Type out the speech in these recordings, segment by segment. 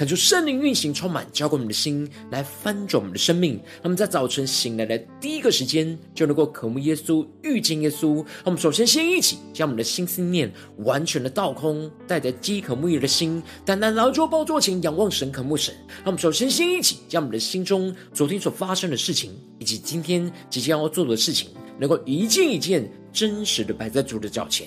恳求圣灵运行，充满浇灌我们的心，来翻转我们的生命。那么在早晨醒来的第一个时间，就能够渴慕耶稣、遇见耶稣。那我们首先先一起将我们的心思念完全的倒空，带着饥渴沐浴的心，单单来到宝座前仰望神、渴慕神。那我们首先先一起将我们的心中昨天所发生的事情，以及今天即将要做的事情，能够一件一件真实的摆在主的脚前。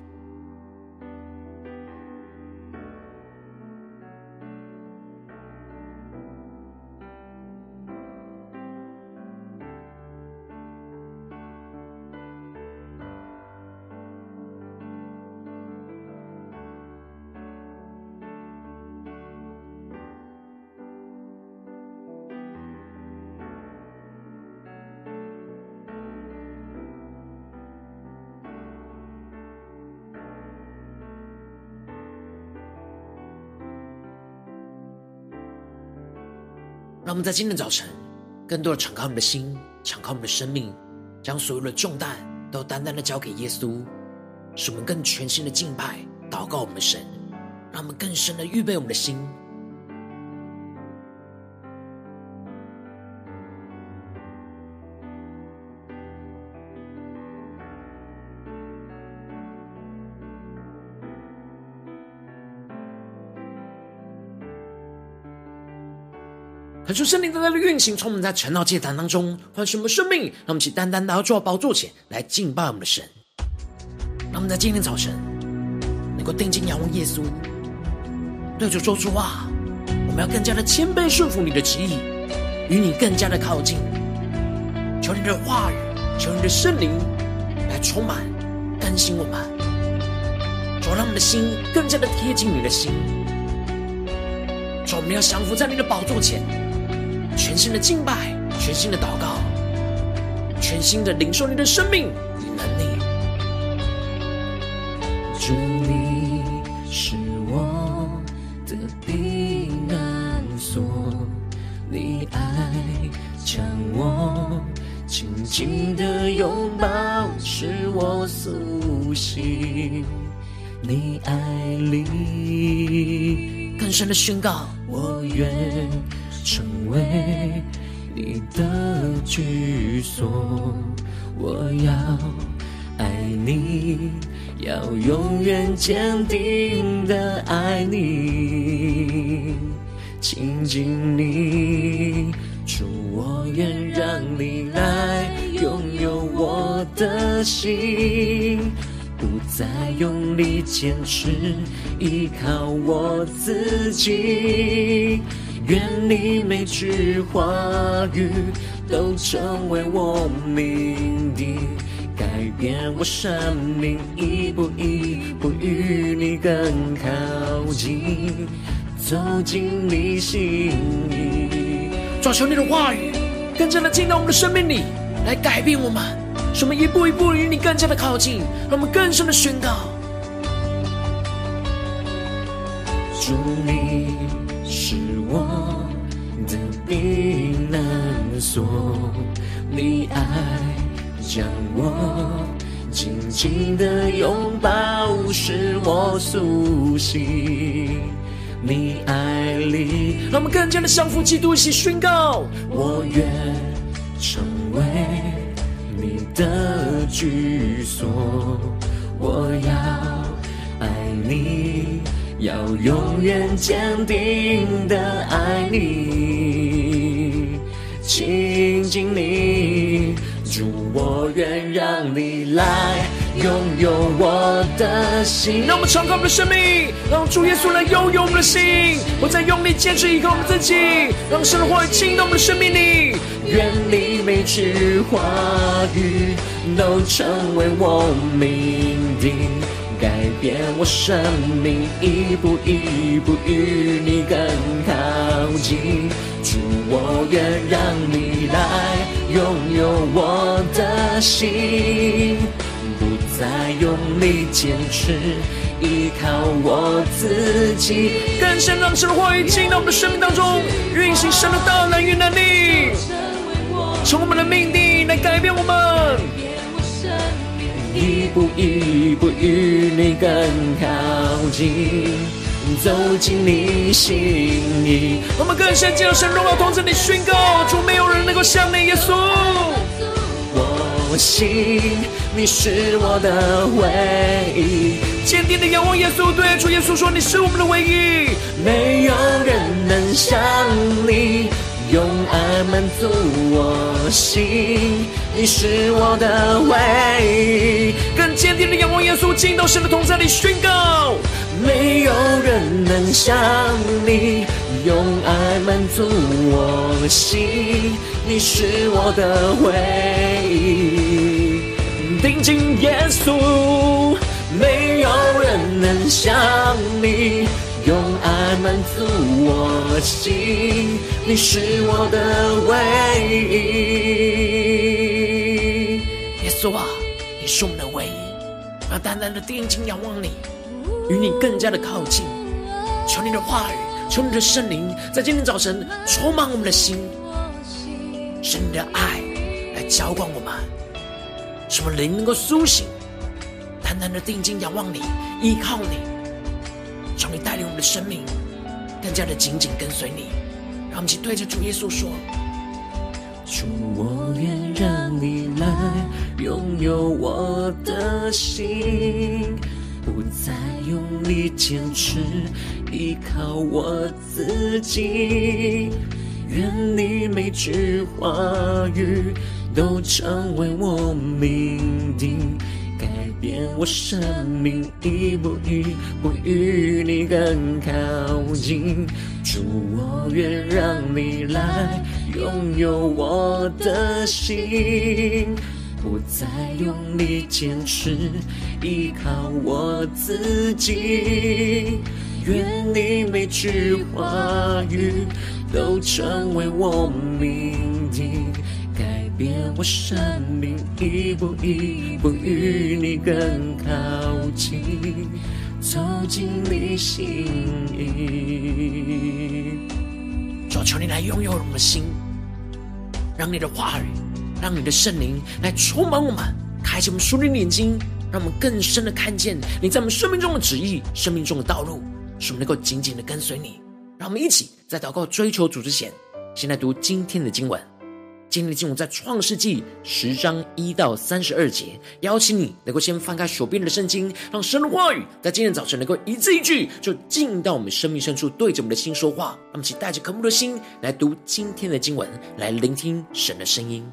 让我们在今天早晨，更多的敞开我们的心，敞开我们的生命，将所有的重担都单单的交给耶稣，使我们更全新的敬拜、祷告我们的神，让我们更深的预备我们的心。恳求圣灵在他的运行，充满在晨祷祭坛当中，唤醒我们生命。让我们一起单单来到宝座前来敬拜我们的神。让我们在今天早晨能够定睛仰望耶稣，对主说出话。我们要更加的谦卑顺服你的旨意，与你更加的靠近。求你的话语，求你的圣灵来充满更新我们，主让我们的心更加的贴近你的心。主，我们要降服在你的宝座前。全新的敬拜，全新的祷告，全新的领受你的生命与能力。主，你是我的避难所，你爱将我紧紧的拥抱，使我苏醒。你爱里更深的宣告，我愿。为你的居所，我要爱你，要永远坚定的爱你，亲近你，主，我愿让你来拥有我的心，不再用力坚持依靠我自己。愿你每句话语都成为我命定，改变我生命，一步一步与你更靠近，走进你心里。抓求你的话语，更加的进到我们的生命里，来改变我们，使我们一步一步与你更加的靠近，让我们更深的宣告。主你是我的避难所，你爱将我紧紧的拥抱，使我苏醒。你爱里，让我们更加的降服基督，一起宣告：我愿成为你的居所，我要爱你。要永远坚定的爱你，亲近你，主，我愿让你来拥有我的心。让我们敞开我们的生命，让主耶稣来拥有我们的心，不再用力坚持依靠我们自己，让神的话语进到我们的生命里。愿你每句话语都成为我命定。改变我生命，一步一步与你更靠近。主，我愿让你来拥有我的心，不再用力坚持，依靠我自己。更深让神的话语进到我们的生命当中，运行神的大能与能力，从我们的命定来改变我们。一步一步与你更靠近，走进你心里。我们更深进入神荣耀同在你宣告，主没有人能够像你耶稣。我信你是我的唯一，坚定的仰望耶稣，对主耶稣说，你是我们的唯一，没有人能像你。用爱满足我心，你是我的唯一。更坚定的仰望耶稣，进到神的同在里宣告，没有人能像你用爱满足我心，你是我的唯一。定睛耶稣，没有人能像你。用爱满足我心，你是我的唯一。耶稣啊，你是我们的，要单单的定睛仰望你，与你更加的靠近。求你的话语，求你的圣灵，在今天早晨充满我们的心，使你的爱来浇灌我们，使我们灵能够苏醒，单单的定睛仰望你，依靠你。求你带领我们的生命更加的紧紧跟随你，让我们一起对着主耶稣说：主，我愿让你来拥有我的心，不再用力坚持，依靠我自己。愿你每句话语都成为我命定。改变我生命，一步一步与你更靠近。主，我愿让你来拥有我的心，不再用力坚持，依靠我自己。愿你每句话语都成为我命定。变我生命，一步一步与你更靠近，走进你心里。主，求你来拥有我的心，让你的话语，让你的圣灵来充满我们，开启我们属灵的眼睛，让我们更深的看见你在我们生命中的旨意，生命中的道路，使我们能够紧紧的跟随你。让我们一起在祷告追求主之前，先来读今天的经文。今天的经文在创世纪十章一到三十二节，邀请你能够先翻开手边的圣经，让神的话语在今天早晨能够一字一句就进到我们生命深处，对着我们的心说话。那么，请带着渴慕的心来读今天的经文，来聆听神的声音。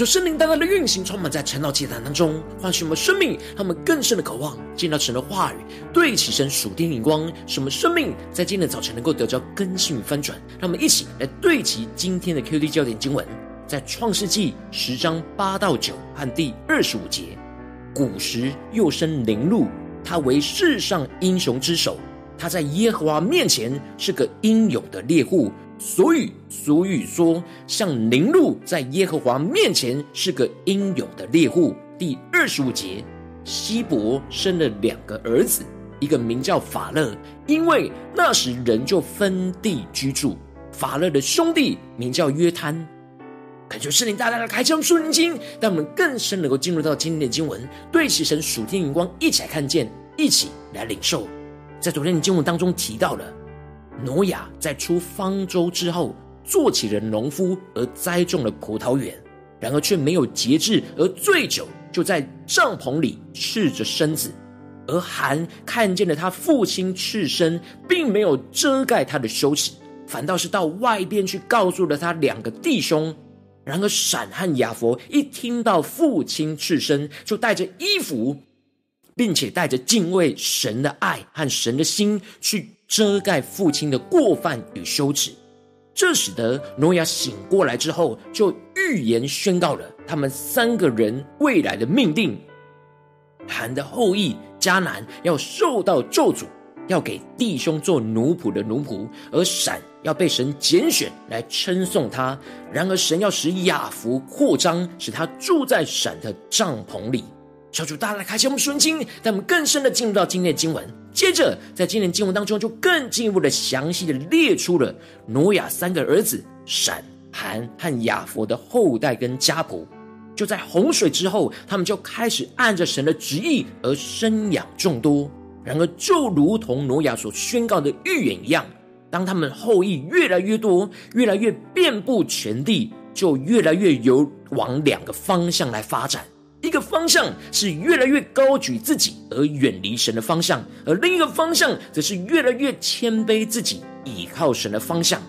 求圣灵大大的运行，充满在晨祷祭坛当中，唤醒我们生命，让我们更深的渴望见到神的话语，对齐神属天灵光，使我们生命在今天的早晨能够得到更新与翻转。让我们一起来对齐今天的 QD 焦点经文，在创世纪十章八到九和第二十五节。古时又生灵鹿，他为世上英雄之首，他在耶和华面前是个英勇的猎户。所以俗语说，像凌怒在耶和华面前是个英勇的猎户。第二十五节，希伯生了两个儿子，一个名叫法勒，因为那时人就分地居住。法勒的兄弟名叫约摊。恳求圣灵大大的开启属灵经，让我们更深能够进入到今天的经文，对齐神属天灵光，一起来看见，一起来领受。在昨天的经文当中提到了。挪亚在出方舟之后，做起了农夫，而栽种了葡萄园，然而却没有节制，而醉酒，就在帐篷里赤着身子。而含看见了他父亲赤身，并没有遮盖他的羞耻，反倒是到外边去告诉了他两个弟兄。然而闪和雅弗一听到父亲赤身，就带着衣服，并且带着敬畏神的爱和神的心去。遮盖父亲的过犯与羞耻，这使得挪亚醒过来之后，就预言宣告了他们三个人未来的命定：含的后裔迦南要受到咒诅，要给弟兄做奴仆的奴仆；而闪要被神拣选来称颂他。然而神要使雅弗扩张，使他住在闪的帐篷里。小主大大开启我们属灵经，带我们更深的进入到今天的经文。接着，在今天的经文当中，就更进一步的详细的列出了挪亚三个儿子闪、含和雅弗的后代跟家谱。就在洪水之后，他们就开始按着神的旨意而生养众多。然而，就如同挪亚所宣告的预言一样，当他们后裔越来越多，越来越遍布全地，就越来越有往两个方向来发展。一个方向是越来越高举自己而远离神的方向，而另一个方向则是越来越谦卑自己，倚靠神的方向。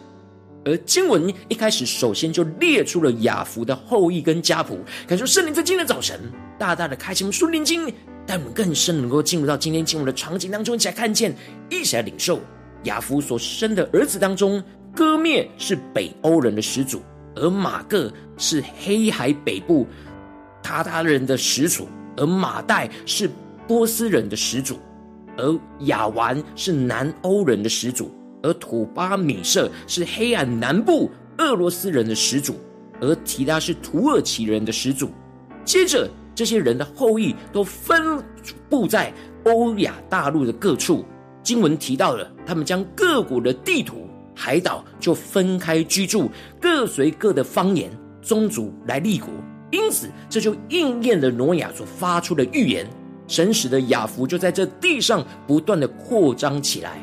而经文一开始首先就列出了雅弗的后裔跟家谱，感受圣灵在今天早晨大大的开启我们属灵经，带我们更深能够进入到今天经文的场景当中，一起来看见，一起来领受雅弗所生的儿子当中，歌篾是北欧人的始祖，而马各是黑海北部。他他人的始祖，而马代是波斯人的始祖，而亚完是南欧人的始祖，而土巴米舍是黑暗南部俄罗斯人的始祖，而提拉是土耳其人的始祖。接着，这些人的后裔都分布在欧亚大陆的各处。经文提到了，他们将各国的地图、海岛就分开居住，各随各的方言、宗族来立国。因此，这就应验了挪亚所发出的预言，神使的雅弗就在这地上不断的扩张起来。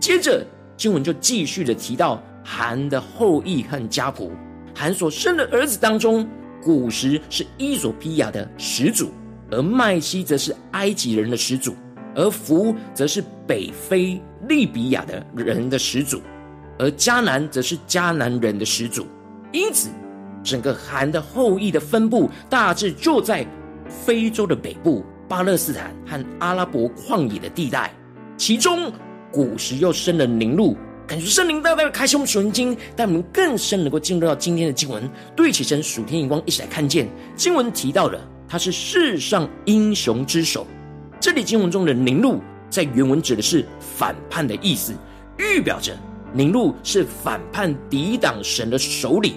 接着，经文就继续的提到含的后裔和家谱。含所生的儿子当中，古时是伊索比亚的始祖，而麦西则是埃及人的始祖，而福则是北非利比亚的人的始祖，而迦南则是迦南人的始祖。因此，整个韩的后裔的分布大致就在非洲的北部、巴勒斯坦和阿拉伯旷野的地带。其中古时又生了宁录，感觉圣灵大大的开启我们属灵经，带我们更深能够进入到今天的经文，对齐神属天眼光，一起来看见经文提到了他是世上英雄之首。这里经文中的宁录在原文指的是反叛的意思，预表着宁录是反叛抵挡神的首领。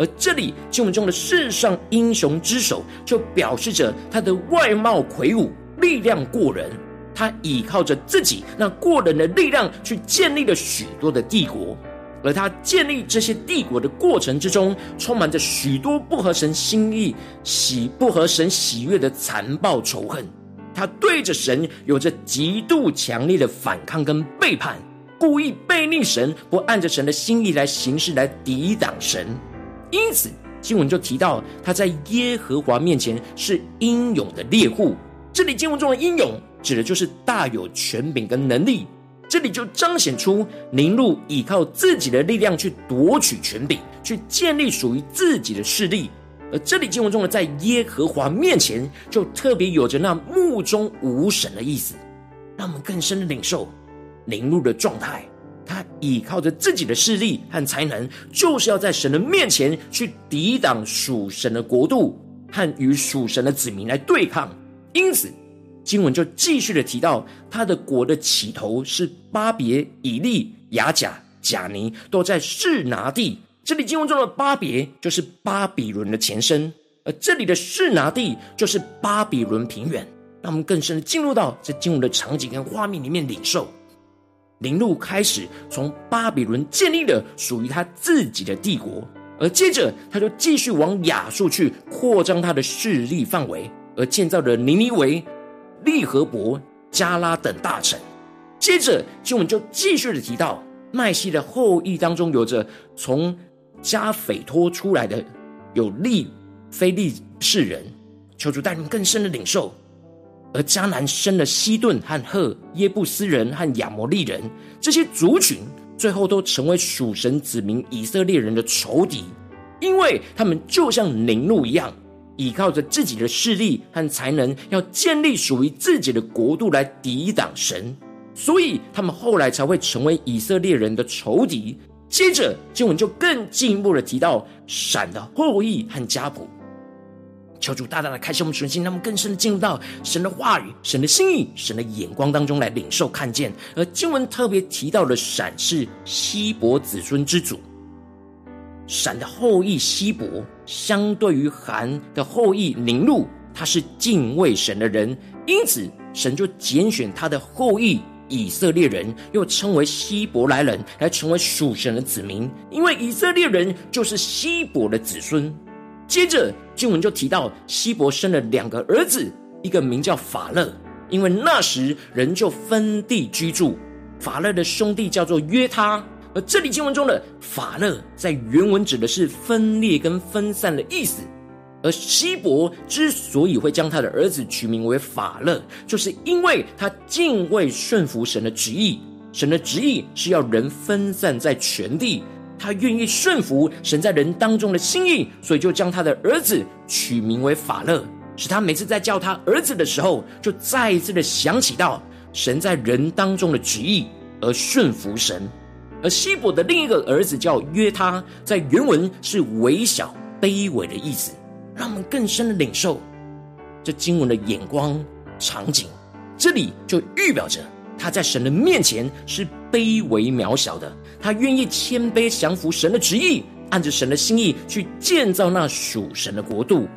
而这里经文中的世上英雄之首，就表示着他的外貌魁梧，力量过人。他依靠着自己那过人的力量，去建立了许多的帝国。而他建立这些帝国的过程之中，充满着许多不合神心意、喜不合神喜悦的残暴仇恨。他对着神有着极度强烈的反抗跟背叛，故意背逆神，不按着神的心意来行事，来抵挡神。因此，经文就提到他在耶和华面前是英勇的猎户。这里经文中的英勇，指的就是大有权柄跟能力。这里就彰显出宁录依靠自己的力量去夺取权柄，去建立属于自己的势力。而这里经文中的在耶和华面前，就特别有着那目中无神的意思，让我们更深的领受宁路的状态。他依靠着自己的势力和才能，就是要在神的面前去抵挡属神的国度和与属神的子民来对抗。因此，经文就继续的提到，他的国的起头是巴别、以利、亚甲、贾尼，都在示拿地。这里经文中的巴别就是巴比伦的前身，而这里的示拿地就是巴比伦平原。让我们更深的进入到这经文的场景跟画面里面领受。灵路开始从巴比伦建立了属于他自己的帝国，而接着他就继续往亚述去扩张他的势力范围，而建造了尼尼维、利河伯、加拉等大城。接着经文就继续的提到，麦西的后裔当中有着从加斐托出来的有利非利士人，求主带领更深的领受。而迦南生了西顿和赫、耶布斯人和亚摩利人，这些族群最后都成为属神子民以色列人的仇敌，因为他们就像宁录一样，依靠着自己的势力和才能，要建立属于自己的国度来抵挡神，所以他们后来才会成为以色列人的仇敌。接着经文就更进一步的提到闪的后裔和家谱。求主大大的开启我们的心，让我们更深的进入到神的话语、神的心意、神的眼光当中来领受看见。而经文特别提到了闪是希伯子孙之主，闪的后裔希伯，相对于含的后裔宁录，他是敬畏神的人，因此神就拣选他的后裔以色列人，又称为希伯来人，来成为属神的子民，因为以色列人就是希伯的子孙。接着经文就提到，希伯生了两个儿子，一个名叫法勒，因为那时人就分地居住。法勒的兄弟叫做约他，而这里经文中的法勒在原文指的是分裂跟分散的意思。而希伯之所以会将他的儿子取名为法勒，就是因为他敬畏顺服神的旨意，神的旨意是要人分散在全地。他愿意顺服神在人当中的心意，所以就将他的儿子取名为法勒，使他每次在叫他儿子的时候，就再一次的想起到神在人当中的旨意而顺服神。而希伯的另一个儿子叫约他，在原文是微小、卑微的意思，让我们更深的领受这经文的眼光场景。这里就预表着他在神的面前是卑微渺小的。他愿意谦卑降服神的旨意，按着神的心意去建造那属神的国度。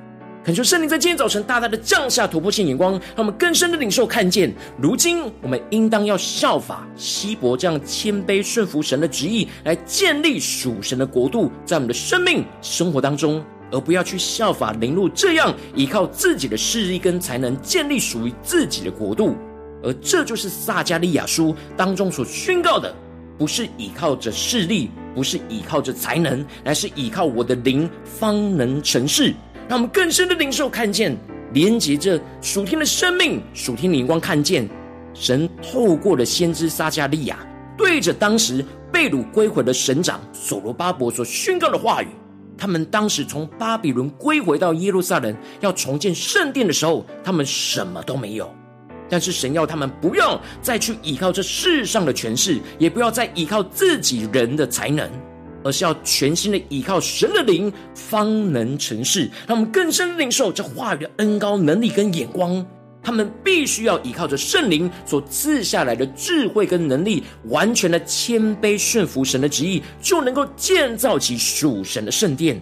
恳求圣灵在今天早晨大大的降下突破性眼光，让我们更深的领受看见。如今我们应当要效法希伯这样谦卑顺服神的旨意，来建立属神的国度，在我们的生命生活当中，而不要去效法灵路这样依靠自己的势力跟才能建立属于自己的国度。而这就是撒迦利亚书当中所宣告的。不是依靠着势力，不是依靠着才能，乃是依靠我的灵，方能成事。让我们更深的灵受看见，连接着属天的生命，属天灵光，看见神透过了先知撒迦利亚，对着当时被掳归回的省长所罗巴伯所宣告的话语。他们当时从巴比伦归回到耶路撒冷，要重建圣殿的时候，他们什么都没有。但是神要他们不用再去依靠这世上的权势，也不要再依靠自己人的才能，而是要全心的依靠神的灵，方能成事。让我们更深领受这话语的恩膏能力跟眼光。他们必须要依靠着圣灵所赐下来的智慧跟能力，完全的谦卑顺服神的旨意，就能够建造起属神的圣殿。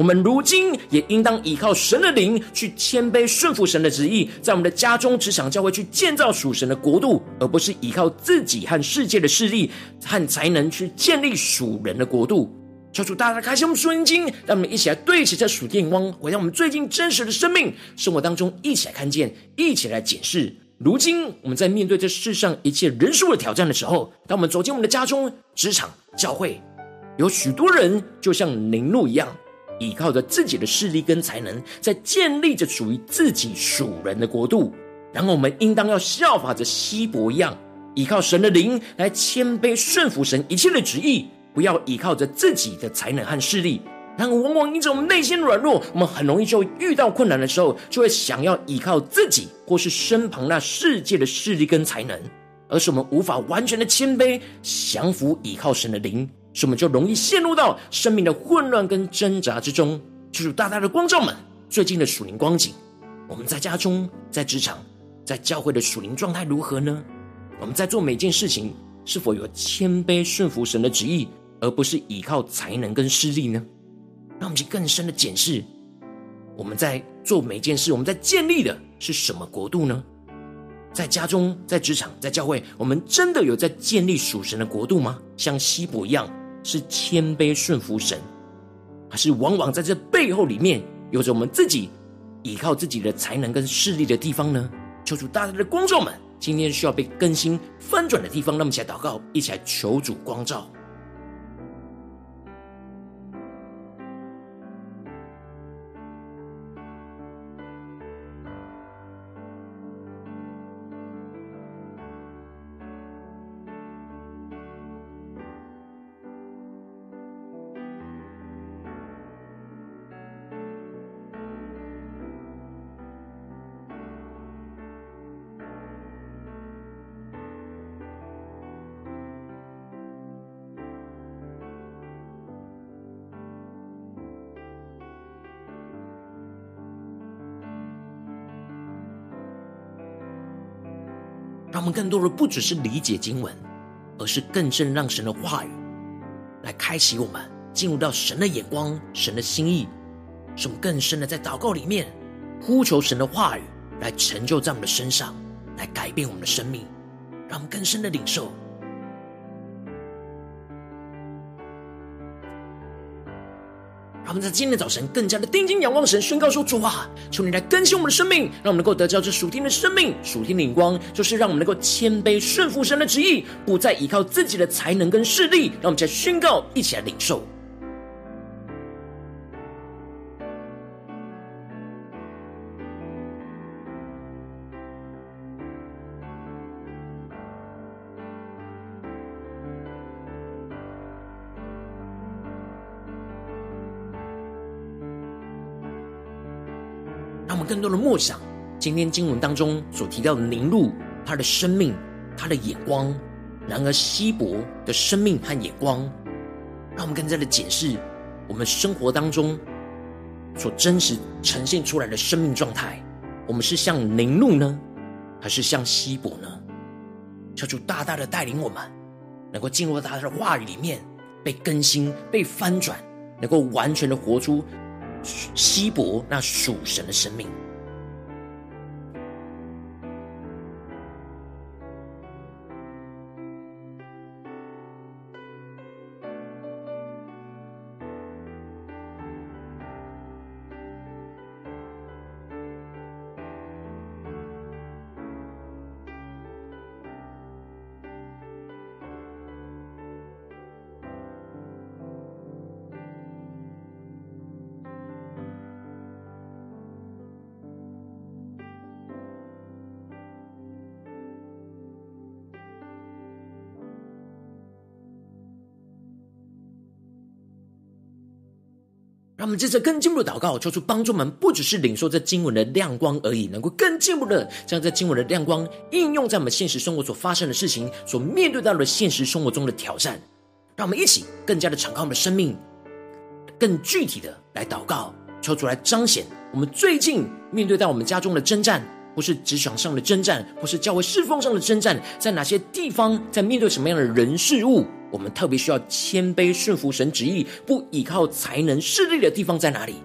我们如今也应当依靠神的灵，去谦卑顺服神的旨意，在我们的家中、职场、教会去建造属神的国度，而不是依靠自己和世界的势力和才能去建立属人的国度。求主大大开启我们属灵经，让我们一起来对齐这属电光，回到我们最近真实的生命生活当中，一起来看见，一起来检视。如今我们在面对这世上一切人数的挑战的时候，当我们走进我们的家中、职场、教会，有许多人就像宁录一样。依靠着自己的势力跟才能，在建立着属于自己属人的国度。然后我们应当要效法着希伯一样，依靠神的灵来谦卑顺服神一切的旨意，不要依靠着自己的才能和势力，然而，往往因着我们内心软弱，我们很容易就遇到困难的时候，就会想要依靠自己，或是身旁那世界的势力跟才能，而是我们无法完全的谦卑，降服依靠神的灵，使我们就容易陷入到生命的混乱跟挣扎之中。求主大大的光照们，最近的属灵光景，我们在家中、在职场、在教会的属灵状态如何呢？我们在做每件事情，是否有谦卑顺服神的旨意，而不是依靠才能跟势力呢？让我们去更深的检视，我们在做每件事，我们在建立的是什么国度呢？在家中、在职场、在教会，我们真的有在建立属神的国度吗？像西伯一样，是谦卑顺服神，还是往往在这背后里面有着我们自己依靠自己的才能跟势力的地方呢？求主大家的光照们，今天需要被更新翻转的地方，让我们一起来祷告，一起来求主光照。更多的不只是理解经文，而是更深让神的话语来开启我们，进入到神的眼光、神的心意，使我们更深的在祷告里面呼求神的话语来成就在我们的身上，来改变我们的生命，让我们更深的领受。他们在今天的早晨更加的定睛仰望神，宣告说：主啊，求你来更新我们的生命，让我们能够得到这属天的生命、属天的眼光，就是让我们能够谦卑顺服神的旨意，不再依靠自己的才能跟势力。让我们再宣告，一起来领受。更多的默想今天经文当中所提到的凝露，他的生命，他的眼光；然而稀薄的生命和眼光，让我们更加的检视我们生活当中所真实呈现出来的生命状态。我们是像凝露呢，还是像稀薄呢？求主大大的带领我们，能够进入到他的话语里面，被更新、被翻转，能够完全的活出。稀薄那属神的生命。让我们接着更进一步的祷告，求出帮助我们，不只是领受这经文的亮光而已，能够更进一步的将这经文的亮光应用在我们现实生活所发生的事情，所面对到的现实生活中的挑战。让我们一起更加的敞开我们的生命，更具体的来祷告，求主来彰显我们最近面对到我们家中的征战，或是职场上的征战，或是教会侍奉上的征战，在哪些地方，在面对什么样的人事物。我们特别需要谦卑顺服神旨意，不依靠才能势力的地方在哪里？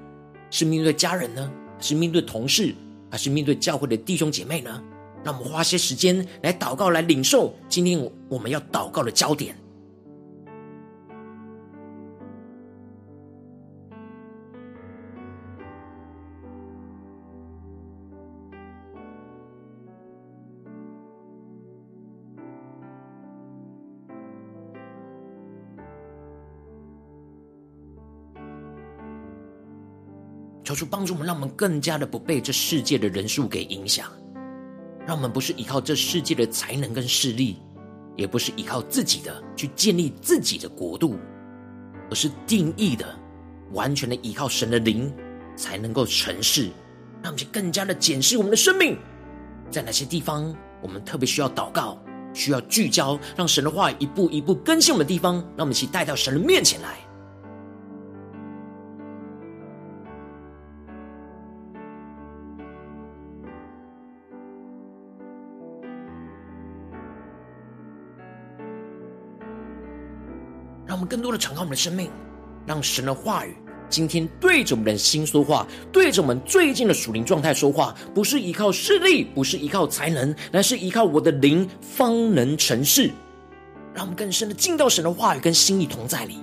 是面对家人呢？是面对同事？还是面对教会的弟兄姐妹呢？让我们花些时间来祷告，来领受今天我们要祷告的焦点。求主帮助我们，让我们更加的不被这世界的人数给影响，让我们不是依靠这世界的才能跟势力，也不是依靠自己的去建立自己的国度，而是定义的完全的依靠神的灵，才能够成事。让我们去更加的检视我们的生命，在哪些地方我们特别需要祷告，需要聚焦，让神的话一步一步更新我们的地方，让我们一起带到神的面前来。更多的敞开我们的生命，让神的话语今天对着我们的心说话，对着我们最近的属灵状态说话，不是依靠势力，不是依靠才能，乃是依靠我的灵方能成事。让我们更深的进到神的话语跟心意同在里，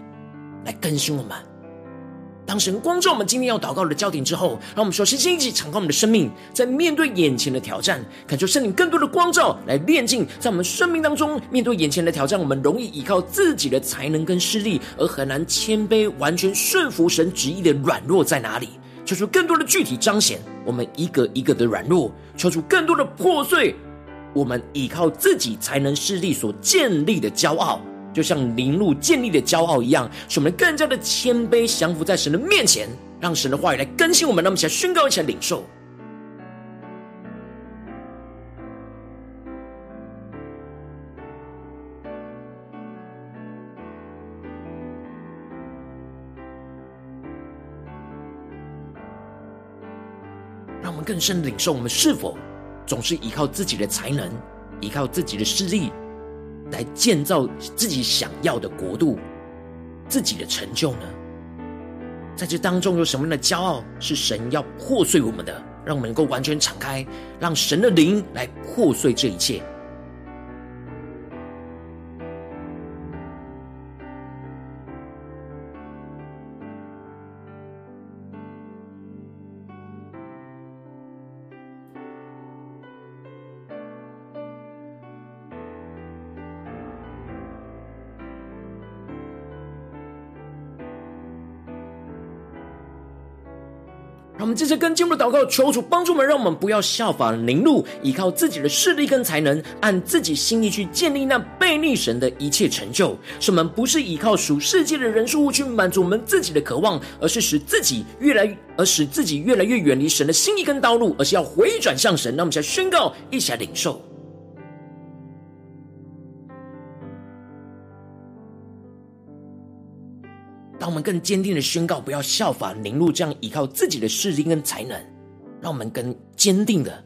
来更新我们。当神光照我们今天要祷告的焦点之后，让我们说先先一起敞开我们的生命，在面对眼前的挑战，感受圣灵更多的光照来炼净，在我们生命当中面对眼前的挑战，我们容易依靠自己的才能跟势力，而很难谦卑完全顺服神旨意的软弱在哪里？求出更多的具体彰显我们一个一个的软弱，求出更多的破碎，我们依靠自己才能势力所建立的骄傲。就像林路建立的骄傲一样，使我们更加的谦卑，降服在神的面前，让神的话语来更新我们。让我们一起来宣告，一起来领受。让我们更深的领受，我们是否总是依靠自己的才能，依靠自己的势力？来建造自己想要的国度，自己的成就呢？在这当中有什么样的骄傲是神要破碎我们的？让我们能够完全敞开，让神的灵来破碎这一切。这次跟进入祷告，求主帮助我们，让我们不要效法宁录，依靠自己的势力跟才能，按自己心意去建立那悖逆神的一切成就。使我们不是依靠属世界的人事物去满足我们自己的渴望，而是使自己越来，而使自己越来越远离神的心意跟道路，而是要回转向神。那我们来宣告，一起来领受。让我们更坚定的宣告，不要效法宁录这样依靠自己的势力跟才能。让我们更坚定的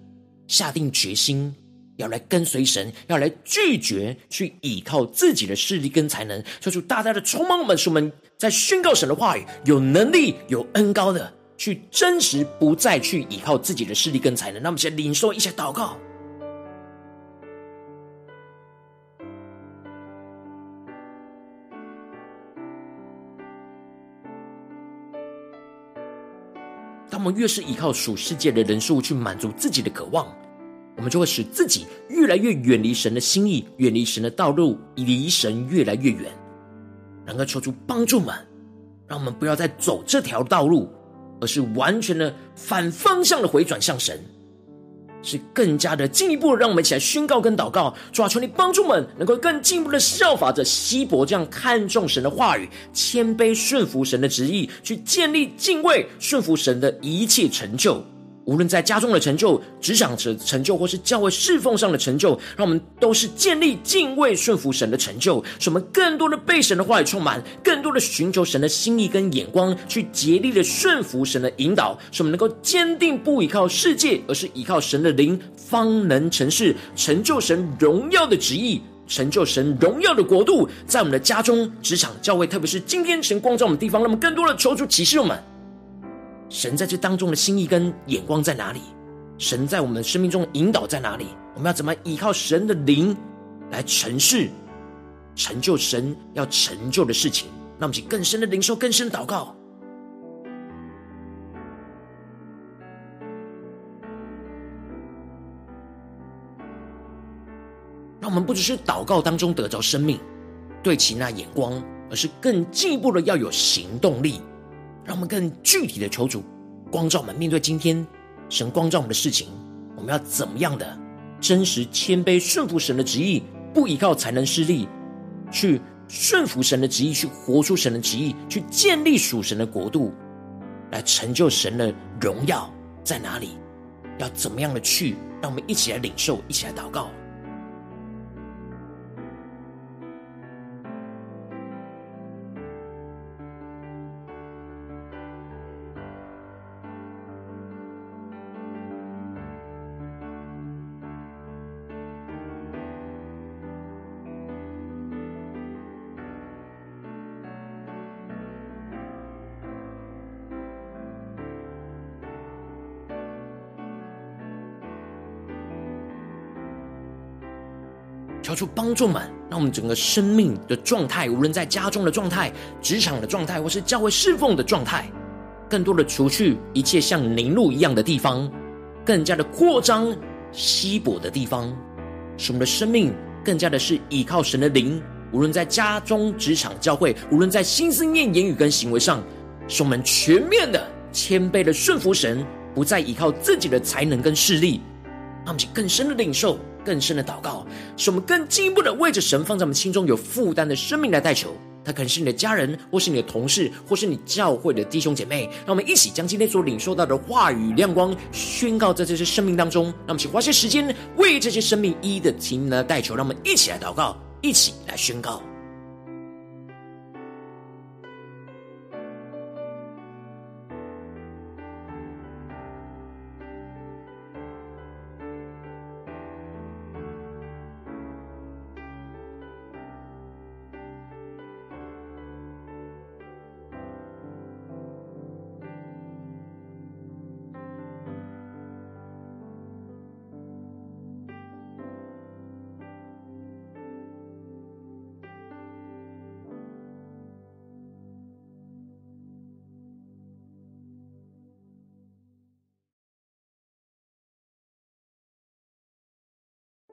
下定决心，要来跟随神，要来拒绝去依靠自己的势力跟才能。求主大大的充满我们，使我们在宣告神的话语，有能力、有恩膏的去真实，不再去依靠自己的势力跟才能。让我们先领受一下祷告。们越是依靠属世界的人数去满足自己的渴望，我们就会使自己越来越远离神的心意，远离神的道路，离神越来越远。能够，求主帮助们，让我们不要再走这条道路，而是完全的反方向的回转向神。是更加的进一步，让我们一起来宣告跟祷告，主啊，求你帮助们，能够更进一步的效法着希伯这样看重神的话语，谦卑顺服神的旨意，去建立敬畏顺服神的一切成就。无论在家中的成就、职场的成就，或是教会侍奉上的成就，让我们都是建立敬畏顺服神的成就，使我们更多的被神的话语充满，更多的寻求神的心意跟眼光，去竭力的顺服神的引导，使我们能够坚定不依靠世界，而是依靠神的灵，方能成事，成就神荣耀的旨意，成就神荣耀的国度，在我们的家中、职场、教会，特别是今天神光照我们地方，那么更多的求主启示我们。神在这当中的心意跟眼光在哪里？神在我们生命中引导在哪里？我们要怎么依靠神的灵来成事，成就神要成就的事情？让我们去更深的灵受，更深的祷告。让我们不只是祷告当中得着生命，对其那眼光，而是更进一步的要有行动力。让我们更具体的求主光照我们，面对今天神光照我们的事情，我们要怎么样的真实谦卑顺服神的旨意，不依靠才能势力，去顺服神的旨意，去活出神的旨意，去建立属神的国度，来成就神的荣耀在哪里？要怎么样的去？让我们一起来领受，一起来祷告。求主帮助们，让我们整个生命的状态，无论在家中的状态、职场的状态，或是教会侍奉的状态，更多的除去一切像凝露一样的地方，更加的扩张稀薄的地方，使我们的生命更加的是依靠神的灵。无论在家中、职场、教会，无论在心思念、言语跟行为上，使我们全面的谦卑的顺服神，不再依靠自己的才能跟势力，让我们更深的领受。更深的祷告，使我们更进一步的为着神放在我们心中有负担的生命来代求。他可能是你的家人，或是你的同事，或是你教会的弟兄姐妹。让我们一起将今天所领受到的话语亮光宣告在这些生命当中。让我们请花些时间为这些生命一一的提名来代求。让我们一起来祷告，一起来宣告。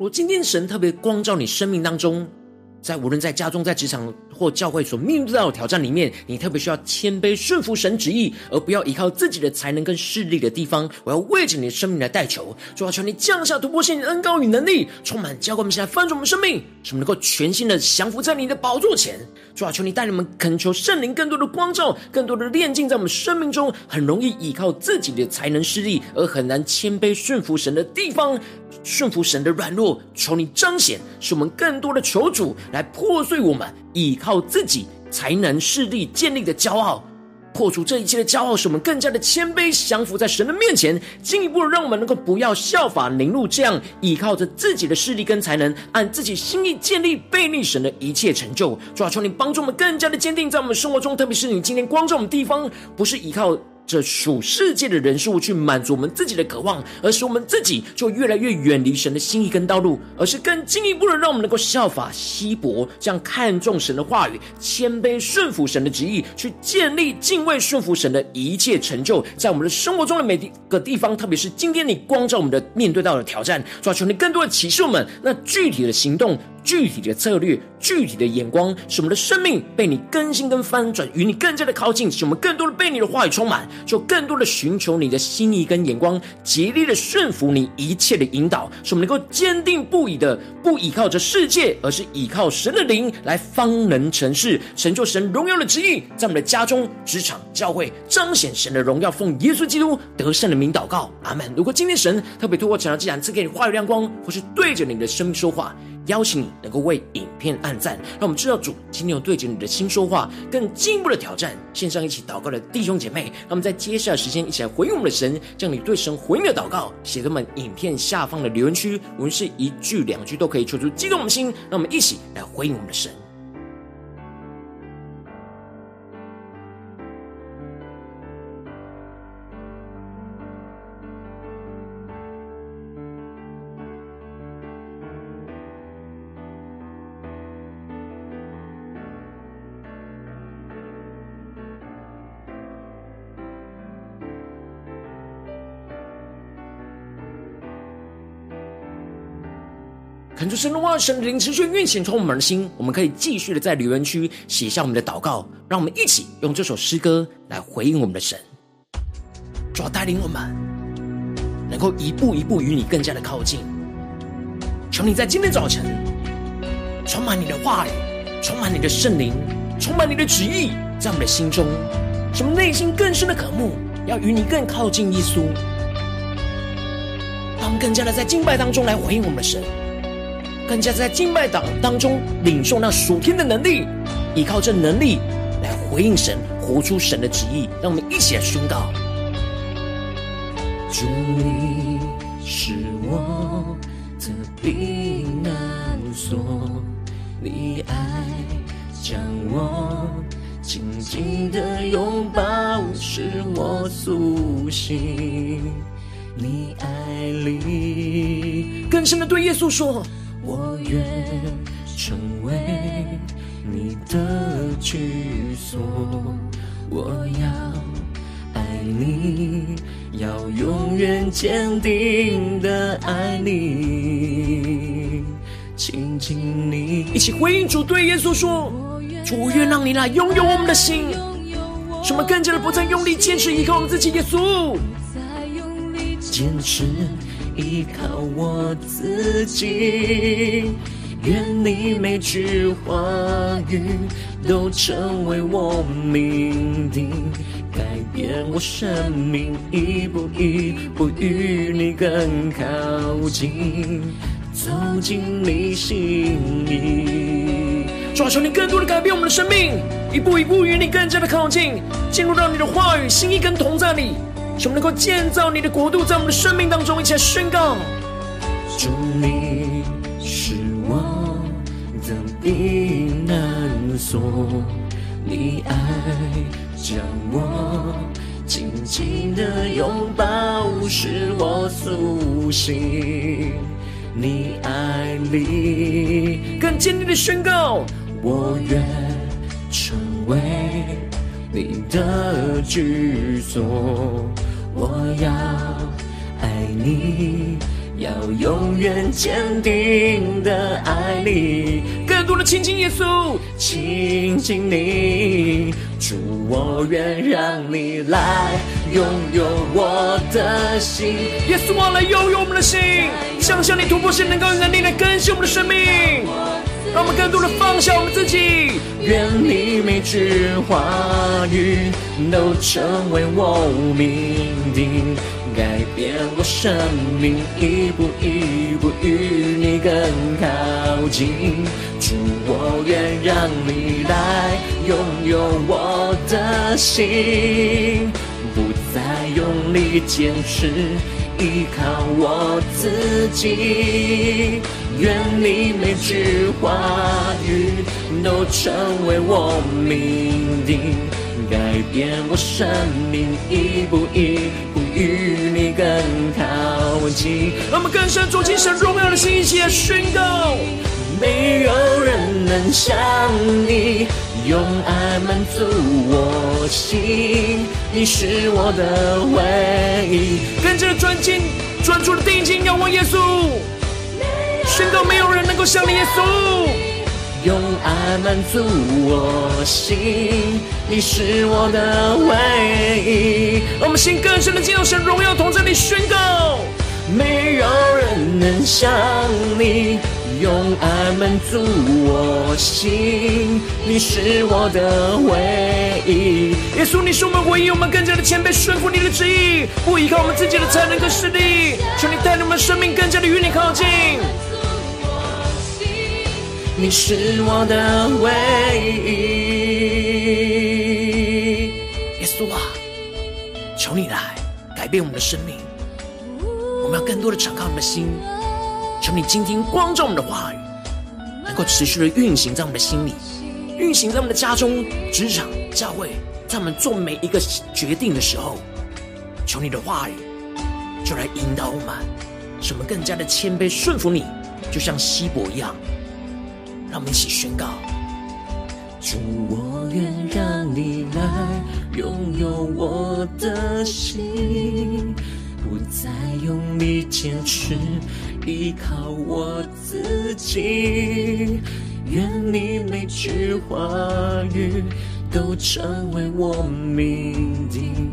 如今天神特别光照你生命当中，在无论在家中、在职场或教会所面对到的挑战里面，你特别需要谦卑顺服神旨意，而不要依靠自己的才能跟势力的地方，我要为着你的生命来代求，主要，求你降下突破性的恩高与能力，充满浇灌我们现在翻转我们生命，使我们能够全心的降服在你的宝座前。主啊，求你带领我们恳求圣灵更多的光照，更多的炼净在我们生命中，很容易依靠自己的才能势力，而很难谦卑顺服神的地方。顺服神的软弱，求你彰显，使我们更多的求主来破碎我们依靠自己才能势力建立的骄傲，破除这一切的骄傲，使我们更加的谦卑降服在神的面前，进一步让我们能够不要效法凝露这样依靠着自己的势力跟才能，按自己心意建立背逆神的一切成就。主啊，求你帮助我们更加的坚定在我们生活中，特别是你今天光照我们地方，不是依靠。这属世界的人事物去满足我们自己的渴望，而使我们自己就越来越远离神的心意跟道路，而是更进一步的让我们能够效法希伯，这样看重神的话语，谦卑顺服神的旨意，去建立敬畏顺服神的一切成就，在我们的生活中的每一个地方，特别是今天你光照我们的面对到的挑战，主啊，求你更多的启示我们那具体的行动。具体的策略，具体的眼光，使我们的生命被你更新跟翻转，与你更加的靠近，使我们更多的被你的话语充满，就更多的寻求你的心意跟眼光，竭力的顺服你一切的引导，使我们能够坚定不移的不依靠着世界，而是依靠神的灵来方能成事，成就神荣耀的旨意，在我们的家中、职场、教会彰显神的荣耀，奉耶稣基督得胜的名祷告，阿门。如果今天神特别透过晨祷祭坛赐给你话语亮光，或是对着你的生命说话。邀请你能够为影片按赞，让我们知道主今天有对着你的心说话，更进一步的挑战。线上一起祷告的弟兄姐妹，让我们在接下来时间一起来回应我们的神，将你对神回应的祷告写在我们影片下方的留言区，无论是一句两句都可以，求出激动我们的心，让我们一起来回应我们的神。神的话，神的灵持续运行充满我们的心，我们可以继续的在留言区写下我们的祷告，让我们一起用这首诗歌来回应我们的神，主要带领我们能够一步一步与你更加的靠近。求你在今天早晨充满你的话语，充满你的圣灵，充满你的旨意，在我们的心中，使我们内心更深的渴慕，要与你更靠近耶稣，让我们更加的在敬拜当中来回应我们的神。更加在敬拜党当中领受那属天的能力，依靠这能力来回应神，活出神的旨意。让我们一起来宣告：主，你是我的避难所，你爱将我紧紧的拥抱，使我苏醒。你爱里更深的对耶稣说。愿成为你的居所，我要爱你，要永远坚定的爱你，亲近你。一起回应主，对耶稣说：主，我愿让你来拥有我们的心，使我们更加的不再用力坚持依靠我们自己，耶稣，不再用力坚持。依靠我自己，愿你每句话语都成为我命定，改变我生命，一步一步与你更靠近，走进你心里。主啊，求你更多的改变我们的生命，一步一步与你更加的靠近，进入到你的话语、心意跟同在里。使我们能够建造你的国度，在我们的生命当中，一起来宣告：主，你是我的避难所，你爱将我紧紧的拥抱，使我苏醒。你爱里更坚定的宣告：我愿成为你的居所。我要爱你，要永远坚定的爱你，更多的亲近耶稣，亲近你，主，我愿让你来拥有我的心，耶稣我，来拥有我们的心，想向你突破性能够能力来更新我们的生命。让我们更多的放下我们自己，愿你每句话语都成为我命定，改变我生命，一步一步与你更靠近。主，我愿让你来拥有我的心，不再用力坚持，依靠我自己。愿你每句话语都成为我命定，改变我生命，一步一步与你更靠近。我们更深走进神荣耀的心，一起来宣告：没有人能像你用爱满足我心，你是我的唯一。跟着专心专注的定睛仰望耶稣。宣告没有人能够像你耶稣，用爱满足我心，你是我的唯一。我们心更深的进入神荣耀同在里宣告，没有人能像你，用爱满足我心，你是我的唯一。耶稣，你是我们唯一，我们更加的谦卑顺服你的旨意，不依靠我们自己的才能跟实力，求你带领我们生命更加的与你靠近。你是我的唯一，耶稣啊，求你来改变我们的生命，我们要更多的敞开我们的心，求你今天光照我们的话语，能够持续的运行在我们的心里，运行在我们的家中、职场、教会，在我们做每一个决定的时候，求你的话语就来引导我们，使我们更加的谦卑顺服你，就像希伯一样。让我们一起宣告：主，我愿让你来拥有我的心，不再用力坚持，依靠我自己。愿你每句话语都成为我命定，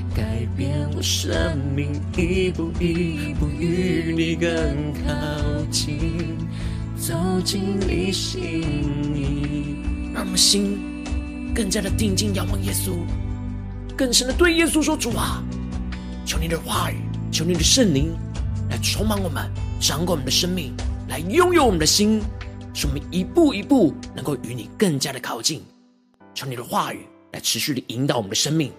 改变我生命，一步一步与你更靠近，走进你心里。让我们心更加的定睛仰望耶稣，更深的对耶稣说：“主啊，求你的话语。”求你的圣灵来充满我们，掌管我们的生命，来拥有我们的心，使我们一步一步能够与你更加的靠近。求你的话语来持续的引导我们的生命，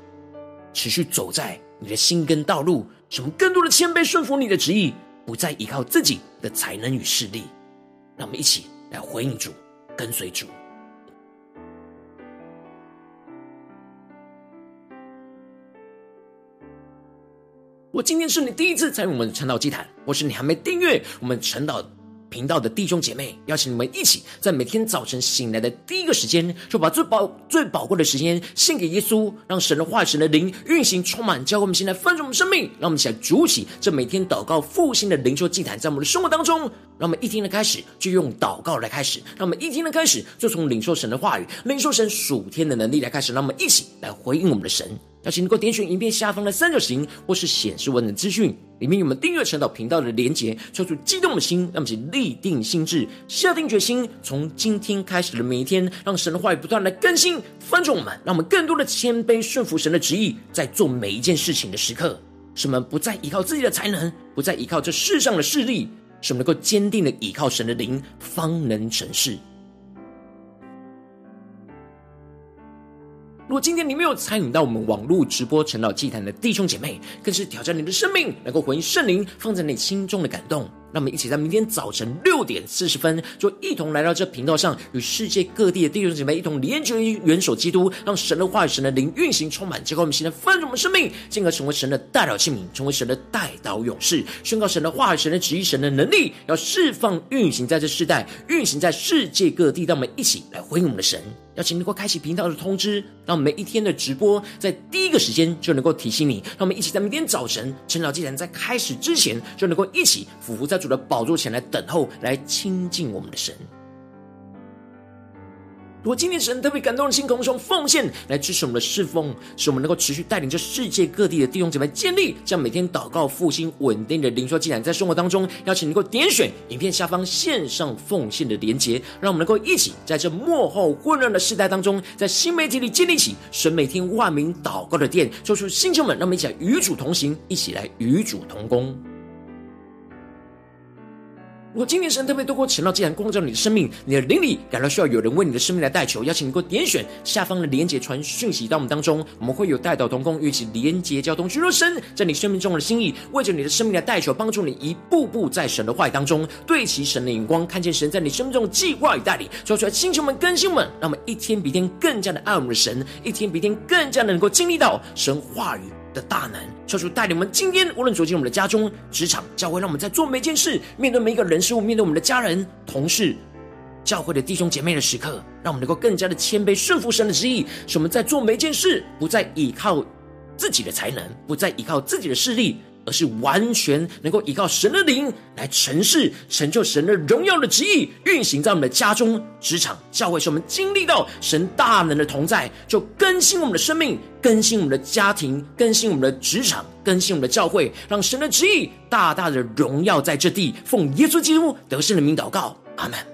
持续走在你的心跟道路，使我们更多的谦卑顺服你的旨意，不再依靠自己的才能与势力。让我们一起来回应主，跟随主。我今天是你第一次参与我们的晨祷祭坛，或是你还没订阅我们晨祷频道的弟兄姐妹，邀请你们一起在每天早晨醒来的第一个时间，就把最宝最宝贵的时间献给耶稣，让神的话语、神的灵运行充满，教会我们现在丰盛我们生命。让我们一起来筑起这每天祷告复兴的灵修祭坛，在我们的生活当中，让我们一天的开始就用祷告来开始，让我们一天的开始就从领受神的话语、领受神属天的能力来开始，让我们一起来回应我们的神。要请能够点选影片下方的三角形，或是显示文的资讯，里面有我们订阅晨祷频道的连结，抽出激动的心，让我们立定心智，下定决心，从今天开始的每一天，让神的话语不断来更新翻转我们，让我们更多的谦卑顺服神的旨意，在做每一件事情的时刻，使我们不再依靠自己的才能，不再依靠这世上的势力，使我们能够坚定的依靠神的灵，方能成事。如果今天你没有参与到我们网络直播晨祷祭坛的弟兄姐妹，更是挑战你的生命，能够回应圣灵放在你心中的感动。让我们一起在明天早晨六点四十分，就一同来到这频道上，与世界各地的弟兄姐妹一同连接于元首基督，让神的话语、神的灵运行充满，结果我们现在丰盛我们生命，进而成为神的代祷器皿，成为神的代祷勇士，宣告神的话语、神的旨意、神的能力，要释放运行在这世代，运行在世界各地。让我们一起来回应我们的神。邀请能够开启频道的通知，让我们每一天的直播在第一个时间就能够提醒你。让我们一起在明天早晨晨祷祭坛在开始之前，就能够一起俯伏在主的宝座前来等候，来亲近我们的神。如果今天神特别感动的心，空中奉献来支持我们的侍奉，使我们能够持续带领着世界各地的弟兄姐妹建立这样每天祷告复兴稳定的灵修祭坛，在生活当中，邀请能够点选影片下方线上奉献的连结，让我们能够一起在这幕后混乱的时代当中，在新媒体里建立起神每天万名祷告的殿，做出星球们，让我们一起来与主同行，一起来与主同工。如果今天神特别透过晨祷祭坛光照你的生命，你的灵里感到需要有人为你的生命来代求，邀请你给我点选下方的连结传讯息到我们当中，我们会有代祷同工，一起连结交通，寻求神在你生命中的心意，为着你的生命来代求，帮助你一步步在神的话语当中对齐神的眼光，看见神在你生命中的计划与带领，说出来，星球们、更新们，让我们一天比一天更加的爱我们的神，一天比一天更加的能够经历到神话语的大能，求主带领我们今天无论走进我们的家中、职场、教会，让我们在做每件事、面对每一个人事物、面对我们的家人、同事、教会的弟兄姐妹的时刻，让我们能够更加的谦卑顺服神的旨意，使我们在做每件事不再依靠自己的才能，不再依靠自己的势力。而是完全能够依靠神的灵来成事，成就神的荣耀的旨意，运行在我们的家中、职场、教会，使我们经历到神大能的同在，就更新我们的生命，更新我们的家庭，更新我们的职场，更新我们的教会，让神的旨意大大的荣耀在这地。奉耶稣基督得胜的名祷告，阿门。